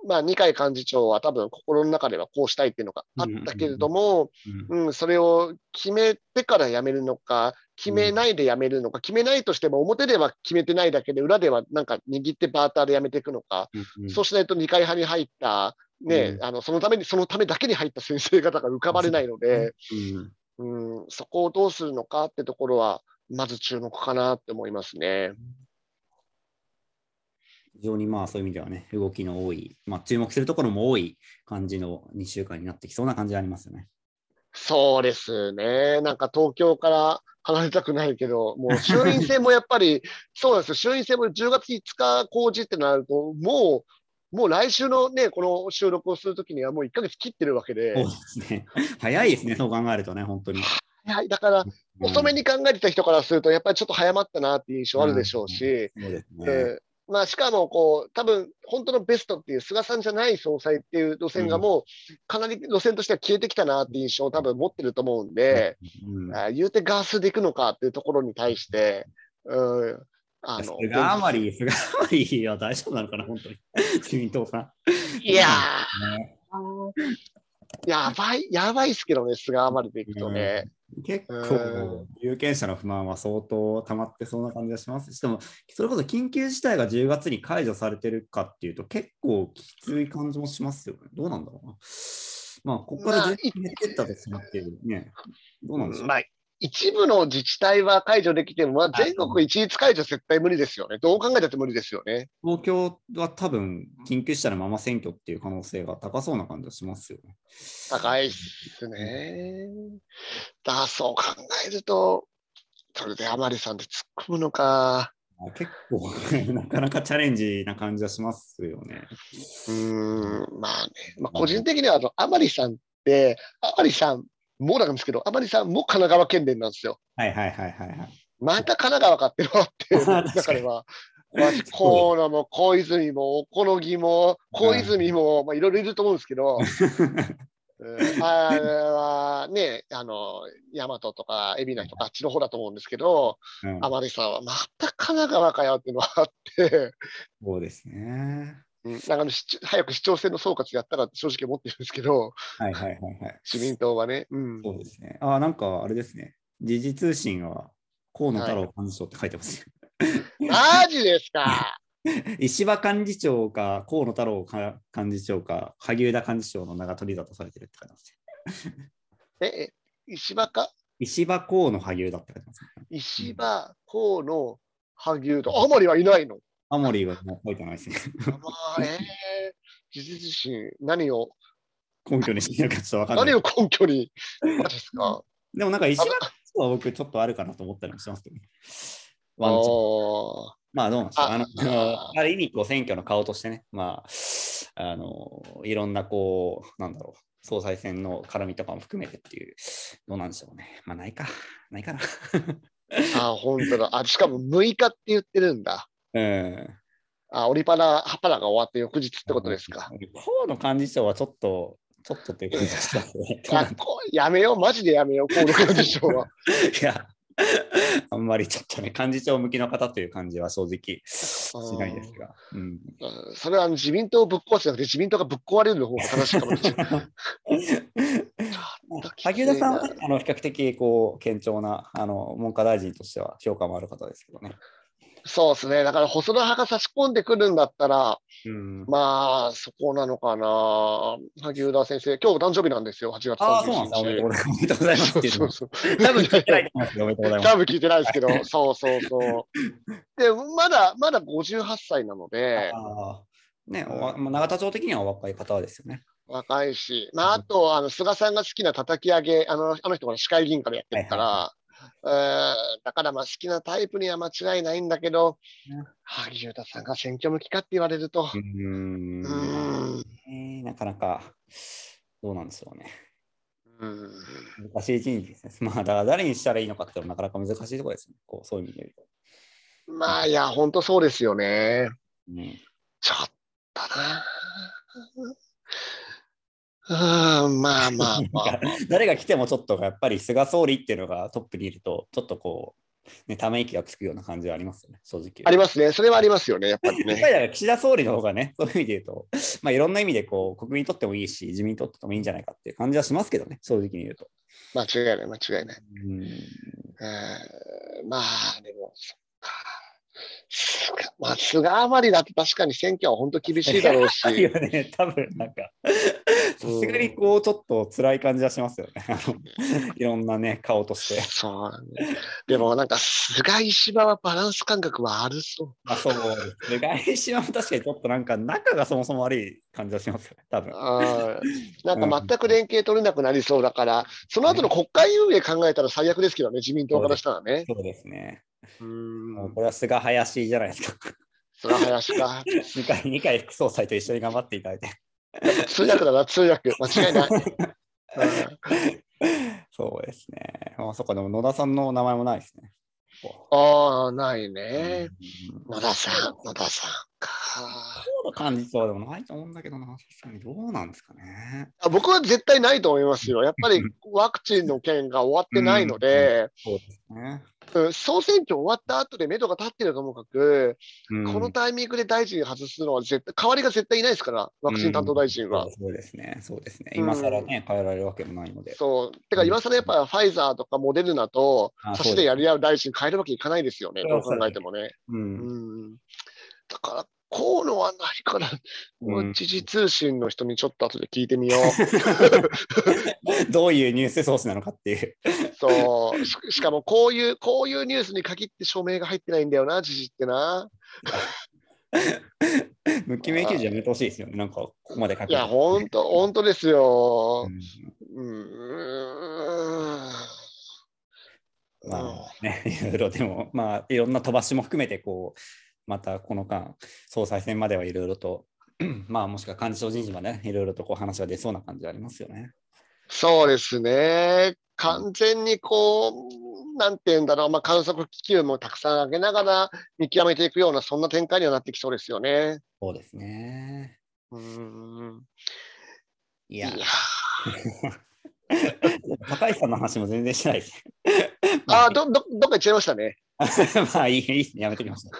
まあ、二階幹事長は多分心の中ではこうしたいっていうのがあったけれども、うん。うん、それを決めてから辞めるのか、決めないで辞めるのか、決めないとしても表では決めてないだけで、裏ではなんか握ってバーターで辞めていくのか、うんそうしないと二階派に入った、ね、うん。あのそのために、そのためだけに入った先生方が浮かばれないので、うん。うん、そこをどうするのかってところは、まず注目かなって思いますね。非常にまあそういう意味ではね、動きの多い、まあ、注目するところも多い感じの2週間になってきそうな感じがありますよね。そうですね。なんか東京から離れたくないけど、もう衆院選もやっぱり、そうですよ。衆院選も10月5日公示ってなると、もう、もう来週のね、この収録をするときにはもう1ヶ月切ってるわけでそう、ですね。早いですね、そう考えるとね、本当に。はい、だから、遅めに考えてた人からすると、やっぱりちょっと早まったなっていう印象あるでしょうし、そうですね。えーまあ、しかもこう、多分本当のベストっていう菅さんじゃない総裁っていう路線がもう、かなり路線としては消えてきたなっていう印象を多分持ってると思うんで、うん。あ言うてガースでいくのかっていうところに対して、うん、あの、菅あまり、菅あまりは大丈夫なのかな、本当に。自民党さん。いやね。ー、やばい、やばいっすけどね、菅余りでいくとね。結う構、有権者の不満は相当溜まってそうな感じがしますし、でも、それこそ緊急事態が10月に解除されてるかっていうと、結構きつい感じもしますよね。どうなんだろうな。まあ、ここからまあ10月に減ってったとしまってるね。どうなんでしょう。まあ、一部の自治体は解除できても、まあ、全国一律解除絶対無理ですよね。どう考えたって無理ですよね。東京は多分、緊急事態のまま選挙っていう可能性が高そうな感じがしますよね。高いっすね。だそう考えると、それで甘利さんで突っ込むのか。結構、なかなかチャレンジな感じはしますよね。うん、まあね、まあ、個人的にはあの甘利さんって、甘利さんもなんですけど、甘利さんも神奈川県連なんですよ。はいはいはいはい、はい。また神奈川かってのあって、だからは、まあ、河野も小泉も小野木も小泉も、まあ、いろいろいると思うんですけど、あれはね、あの、大和とか海老名とかあっちの方だと思うんですけど、うん、甘利さんはまた神奈川かよっていうのがあって、そうですね。うん、なんか早く市長選の総括やったら正直思ってるんですけど、はいはいはいはい。自民党はね。うん、そうですね。あ、なんかあれですね。時事通信は河野太郎幹事長って書いてます、マジですか？石破幹事長か河野太郎幹事長か萩生田幹事長の名が取り沙汰されてるって書いてますえ、石破か？石破河野萩生田って書いてます、石破河野萩生田。甘利はいないのアモリーは書いてないですね。まあ、えー、事実自身、何を？根拠にしてるかちょっとわかんない。何を根拠に、マジですか。でもなんか石破は僕ちょっとあるかなと思ったりもしますけどね。ワンチャン。まあどうなんですかあのある意味こう選挙の顔としてね、まあ、あのいろんなこう、なんだろう、総裁選の絡みとかも含めてっていう、どうなんでしょうね。まあないか、ないかな。あ、本当だ。あ、しかも6日って言ってるんだ。うん。あ、オリパラ、ハパラが終わって翌日ってことですか？河野幹事長はちょっと、ちょっとっていうことですね。やめよう、マジでやめよう、河野幹事長は。いや、あんまりちょっとね、幹事長向きの方という感じは正直しないですが。うん、それは自民党をぶっ壊すじゃなくて、自民党がぶっ壊れるの方が正しいかもしれない。萩生田さんは、あの比較的こう堅調なあの文科大臣としては評価もある方ですけどね。そうですね。だから細田派が差し込んでくるんだったら、うん、まあ、そこなのかな。萩生田先生、今日誕生日なんですよ、8月31日。あそうなんですおめでとうございます。そうそう多分聞いてない多分聞いてないですけど、そうそうそう。で、まだ、まだ58歳なので、ね、永田町的にはお若い方ですよね。若いし、まあ、あと、あの菅さんが好きな叩き上げ、あのあの人が市会議員からやってるから、だからまあ好きなタイプには間違いないんだけど、萩生田さんが選挙向きかって言われると。うんうんなかなかどうなんでしょうね。うん難しい人事ですね。まあ、だから誰にしたらいいのかってなかなか難しいところですね。こうそういう意味で言うと。まあ、いや、本当そうですよね。うん、ちょっとな。うん、まあ まあまあ。誰が来てもちょっとやっぱり菅総理っていうのがトップにいると、ちょっとこう、ね、ため息がつくような感じはありますよね、正直。ありますね。それはありますよね、やっぱりね。やっぱり岸田総理の方がね、そういう意味で言うと、まあいろんな意味でこう国民にとってもいいし、自民にとってもいいんじゃないかっていう感じはしますけどね、正直に言うと。間違いない、間違いない。うん、えー、まあ、でも、そっか。まあ、菅余りだと確かに選挙は本当厳しいだろうし。いね、多分なんか、さすがにこう、ちょっと辛い感じはしますよね。いろんなね、顔として。そうなんね。でもなんか、菅石破はバランス感覚はあるそう。あ、そう。菅石破も確かにちょっとなんか、仲がそもそも悪い感じはします多分。あなんか全く連携取れなくなりそうだから、その後の国会運営考えたら最悪ですけどね、自民党からしたらね。そうですね。うんこれは菅林じゃないですか。菅林か。2回、2回副総裁と一緒に頑張っていただいて。通訳だな、通訳。間違いない。そうですね。あそこでも野田さんの名前もないですね。ああ、ないね。野田さん、野田さんか。河野幹事長でもないと思うんだけどな、にどうなんですかね。あ僕は絶対ないと思いますよ。やっぱりワクチンの件が終わってないので、そうですね。総選挙終わった後で目処が立ってるともかく、うん、このタイミングで大臣外すのは絶対、代わりが絶対いないですから、ワクチン担当大臣は。うん、そうですね、そうですね。今更ね、変えられるわけもないので。そう。てか、今更やっぱファイザーとかモデルナと、差しでやり合う大臣変えるわけいかないですよね、どう考えてもね。うん。だから、河野は何から、うん時事通信の人にちょっと後で聞いてみよう。どういうニュースソースなのかっていう。そうし。しかもこういう、こういうニュースに限って署名が入ってないんだよな、時事ってな。無記名記事やめてほしいですよね。なんか、ここまで書くいや、本当本当ですよう。んうーん。まあね、いろいろでも、まあ、いろんな飛ばしも含めて、こう、またこの間、総裁選まではいろいろと、まあ、もしくは幹事長人事までね、いろいろとこう話が出そうな感じはありますよね。そうですね。完全にこう、なんていうんだろう、まあ、観測気球もたくさん上げながら見極めていくような、そんな展開にはなってきそうですよね。そうですね。うーん。いやいや、高橋さんの話も全然しないです。あーど、ど、どっか行っちゃいましたね。まあいいいいですね、やめてきました。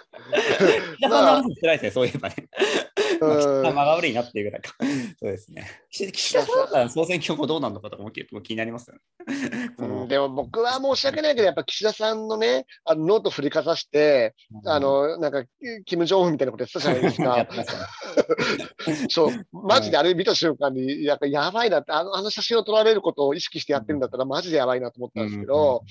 北さんの話してないですね、そういえばね。まあ、うん間が悪いなっていうぐらいか。そうですね。岸岸田さん総選挙後どうなるのかとかも結構気になりますよね。でも僕は申し訳ないけど、やっぱ岸田さんのね、あのノート振りかざして、あ、の、なんか、キム・ジョンウンみたいなことやってたじゃないですか そう、マジであれ見た瞬間に、やっぱやばいなって、あのあの写真を撮られることを意識してやってるんだったら、マジでやばいなと思ったんですけど、うん、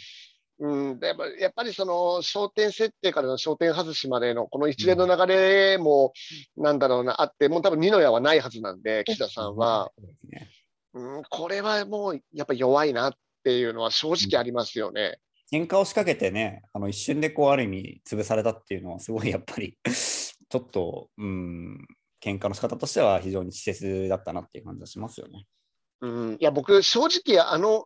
でもやっぱりその焦点設定からの焦点外しまでのこの一連の流れも、なんだろうな、あって、もう多分二の矢はないはずなんで、岸田さんは、そうん、これはもうやっぱ弱いなっていうのは正直ありますよね。喧嘩を仕掛けてね、あの一瞬でこうある意味潰されたっていうのは、すごいやっぱり、ちょっと、うん、喧嘩の仕方としては非常に稚拙だったなっていう感じがしますよね。うん、いや、僕、正直、あの、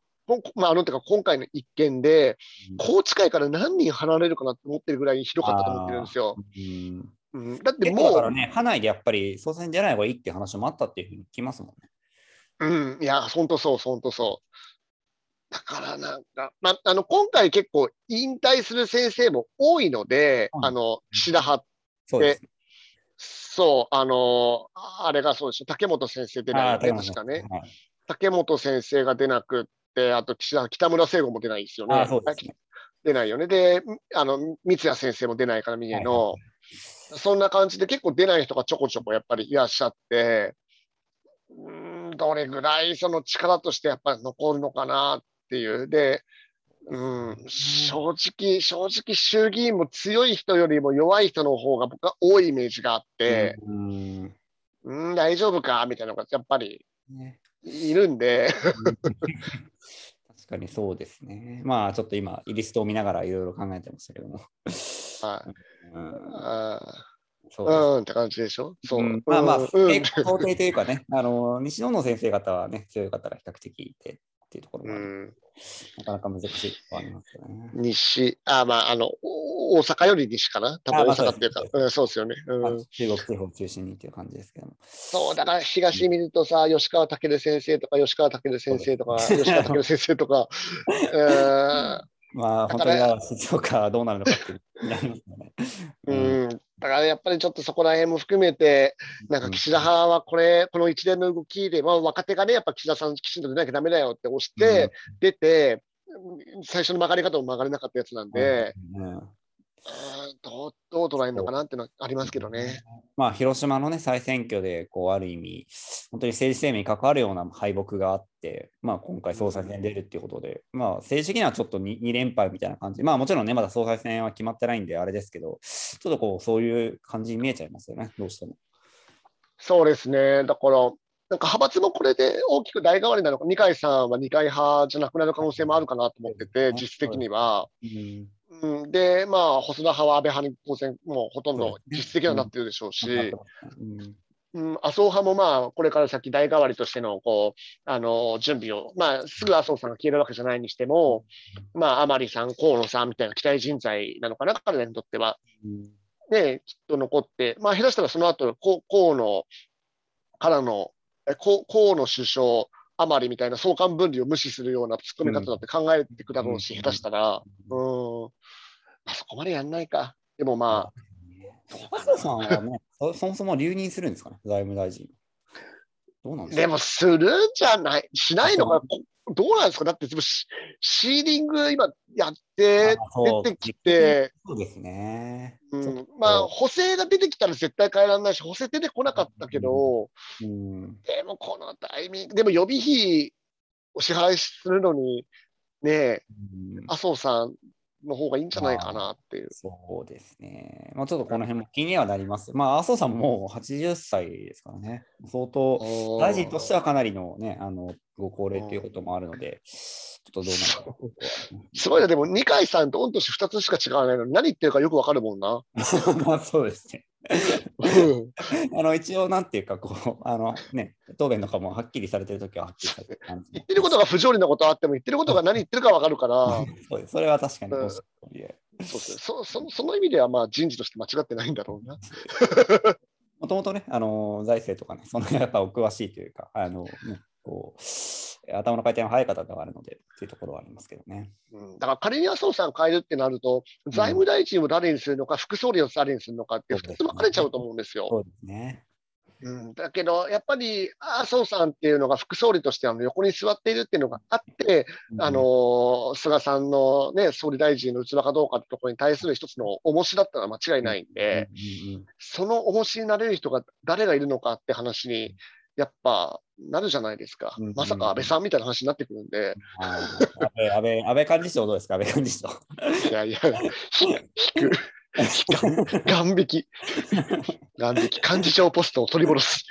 まあ、あの、てか、今回の一件で、高知会から何人離れるかなって思ってるぐらいひどかったと思ってるんですよ。うんうん、だってもう、からね、派内でやっぱり総裁に出ない方がいいって話もあったっていうふうに聞きますもんね。うん、いや、本当そう、本当そう。だからなんか、ま、あの、今回結構引退する先生も多いので、うんあの、岸田派、そうです。そう、あの、あれがそうでしょ、竹本先生出ないよね、確かね。はい竹本先生が出なくって、あと岸田、北村聖吾も出ないですよね。出ないよね。で、あの、三谷先生も出ないから、三重の、はいそんな感じで結構出ない人がちょこちょこやっぱりいらっしゃって、うーん、どれぐらいその力としてやっぱり残るのかなっていう。で、うん、正直、正直衆議院も強い人よりも弱い人の方が僕は多いイメージがあって、うんうん、大丈夫かみたいなのがやっぱりねいるんで、確かにそうですね。まあちょっと今、リストを見ながらいろいろ考えてましたけども。はい。うん。あそううんって感じでしょ？そう。うん。まあまあ、うん。想定というかね、あの西野の先生方はね、強い方が比較的いてっていうところもある、うん。なかなか難しいところありますよね。西、あ、まあ、あの、お大阪より西かな？多分大阪っていうか、そううん、そうですよね。まあうん、中国地方を中心にっていう感じですけども。そう、だから東見るとさ、吉川健先生とか、吉川健先生とか、吉川健先生とか、うん。まあ、本当に静岡はどうなるのかってなりますよね。うん、だからやっぱりちょっとそこら辺も含めて、なんか岸田派はこれ、この一連の動きで、まあ、若手がね、やっぱ岸田さん、きちんと出なきゃだめだよって押して、出て、最初の曲がり方も曲がれなかったやつなんで、どうどう捉えるのかなっていうのはありますけどね。まあ、広島のね、再選挙で、こう、ある意味、本当に政治生命に関わるような敗北があって、まあ、今回総裁選に出るっていうことで、まあ、政治的にはちょっと 2, 2連敗みたいな感じ。まあ、もちろんね、まだ総裁選は決まってないんで、あれですけど、ちょっとこう、そういう感じに見えちゃいますよね、どうしても。そうですね。だから、なんか派閥もこれで大きく代替わりなのか、二階さんは二階派じゃなくなる可能性もあるかなと思ってて、実質的には。うんうん、で、まあ、細田派は安倍派に当然、もうほとんど実質的にはなってるでしょうし、うん。うん、麻生派もまあ、これから先代替わりとしての、こう、あの、準備を、まあ、すぐ麻生さんが消えるわけじゃないにしても、まあ、甘利さん、河野さんみたいな期待人材なのかな、彼らにとっては。うん。ね、きっと残って、まあ、下手したらその後、河野からの、河野首相、甘利みたいな相関分離を無視するような突っ込み方だって考えていくだろうし、うん。下手したら、うん、まあ、そこまでやんないか。でもまあ、麻生さんはね、そそもそも留任するんですかね、財務大臣。どうなんですか？でもするんじゃない、しないのか、こどうなんですか？だってシ、シーリング今やって出てきて、そうですね。うん、まあ、補正が出てきたら絶対変えられないし、補正出てこなかったけど、うん、でもこのタイミング、でも予備費を支払いするのに、ね麻生さんの方がいいんじゃないかなっていう。そうですね。まあ、ちょっとこの辺も気にはなります。まあ、麻生さんも80歳ですからね。相当、大臣としてはかなりのね、あの、ご高齢ということもあるので、ちょっとどうなるか。すごいな、でも二階さんと御年2つしか違わないのに、何言ってるかよくわかるもんな。まあ、そうですね。あの一応、なんていうか、こう、あのね、答弁とかもはっきりされてるときははっきりされてる感じ。言ってることが不条理なことあっても、言ってることが何言ってるかわかるから。そうです。それは確かに、うん、そうですそそその意味では、まあ、人事として間違ってないんだろうな。もともとね、あの財政とかね、そのやっぱお詳しいというか、あの、ね、こう、頭の回転が速い方ではあるので、というところはありますけどね。うん、だから仮に麻生さん変えるってなると、財務大臣を誰にするのか、うん、副総理を誰にするのかって、2つ分かれちゃうと思うんですよ。そうですね。うん、だけど、やっぱり麻生さんっていうのが副総理としてあの横に座っているっていうのがあって、うん、あの菅さんの、ね、総理大臣の器かどうかってところに対する一つの重しだったのは間違いないんで、その重しになれる人が誰がいるのかって話にやっぱなるじゃないですか。うんうん、まさか安倍さんみたいな話になってくるんで。安倍安倍安倍幹事長どうですか、安倍幹事長。いやいや、引く。眼引き。眼引き。幹事長ポストを取り戻す。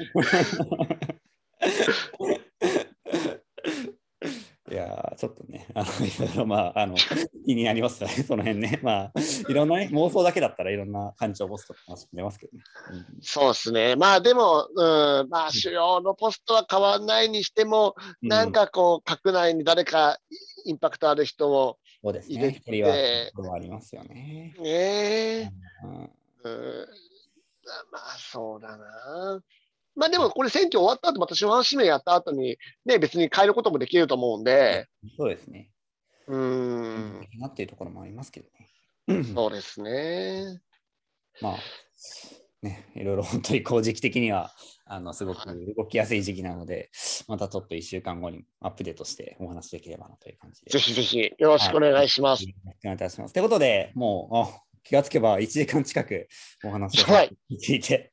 ちょっとね、あの いろいろ、まあ、あの 気になりますよね、その辺ね。まあ、いろんな、ね、妄想だけだったらいろんな感情をポスト話出ますけどね。うん、そうですね。まあ、でも、うん、まあ、主要のポストは変わらないにしても、うん、なんかこう、閣内に誰かインパクトある人を入れて。そうですね。はありますよね。ねえ。うん、うんまあ、そうだな。まあでもこれ選挙終わった後また司法指名やった後にね、別に変えることもできると思うんで。そうですね。うん。なっていうところもありますけどね。そうですね。まあ、ね、いろいろ本当にこう時期的には、あのすごく動きやすい時期なので、はい、またちょっと1週間後にアップデートしてお話できればなという感じで。ぜひぜひよろしくお願いします。はい、お願いいたします。ということで、もう、気がつけば1時間近くお話を聞いて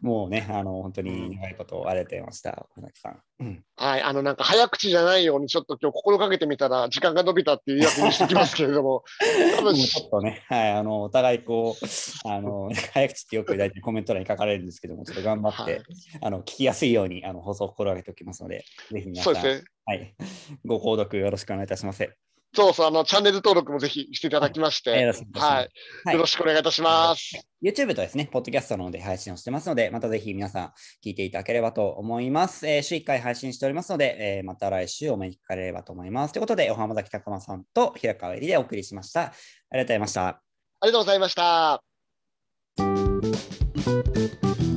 もうね、あの本当に長いことありがとうございました、小崎さん。うん、はい、あのなんか早口じゃないように、ちょっと今日心がけてみたら、時間が伸びたっていうやつにしてきますけれども、多分ちょっとね、はい、あのお互いこう、あ の早口ってよく大体コメント欄に書かれるんですけども、ちょっと頑張って、はい、あの聞きやすいようにあの放送を心がけておきますので、ぜひ皆さん、ね、はい、ご購読よろしくお願いいたします。そうそう、あの、チャンネル登録もぜひしていただきまして、はい、はい、よろしくお願いいたします。YouTube とですね、ポッドキャストので配信をしてますので、またぜひ皆さん聞いていただければと思います。えー、週1回配信しておりますので、えー、また来週お目にかかれればと思います。ということで、お浜崎高間さんと平川えりでお送りしました。ありがとうございました。ありがとうございました。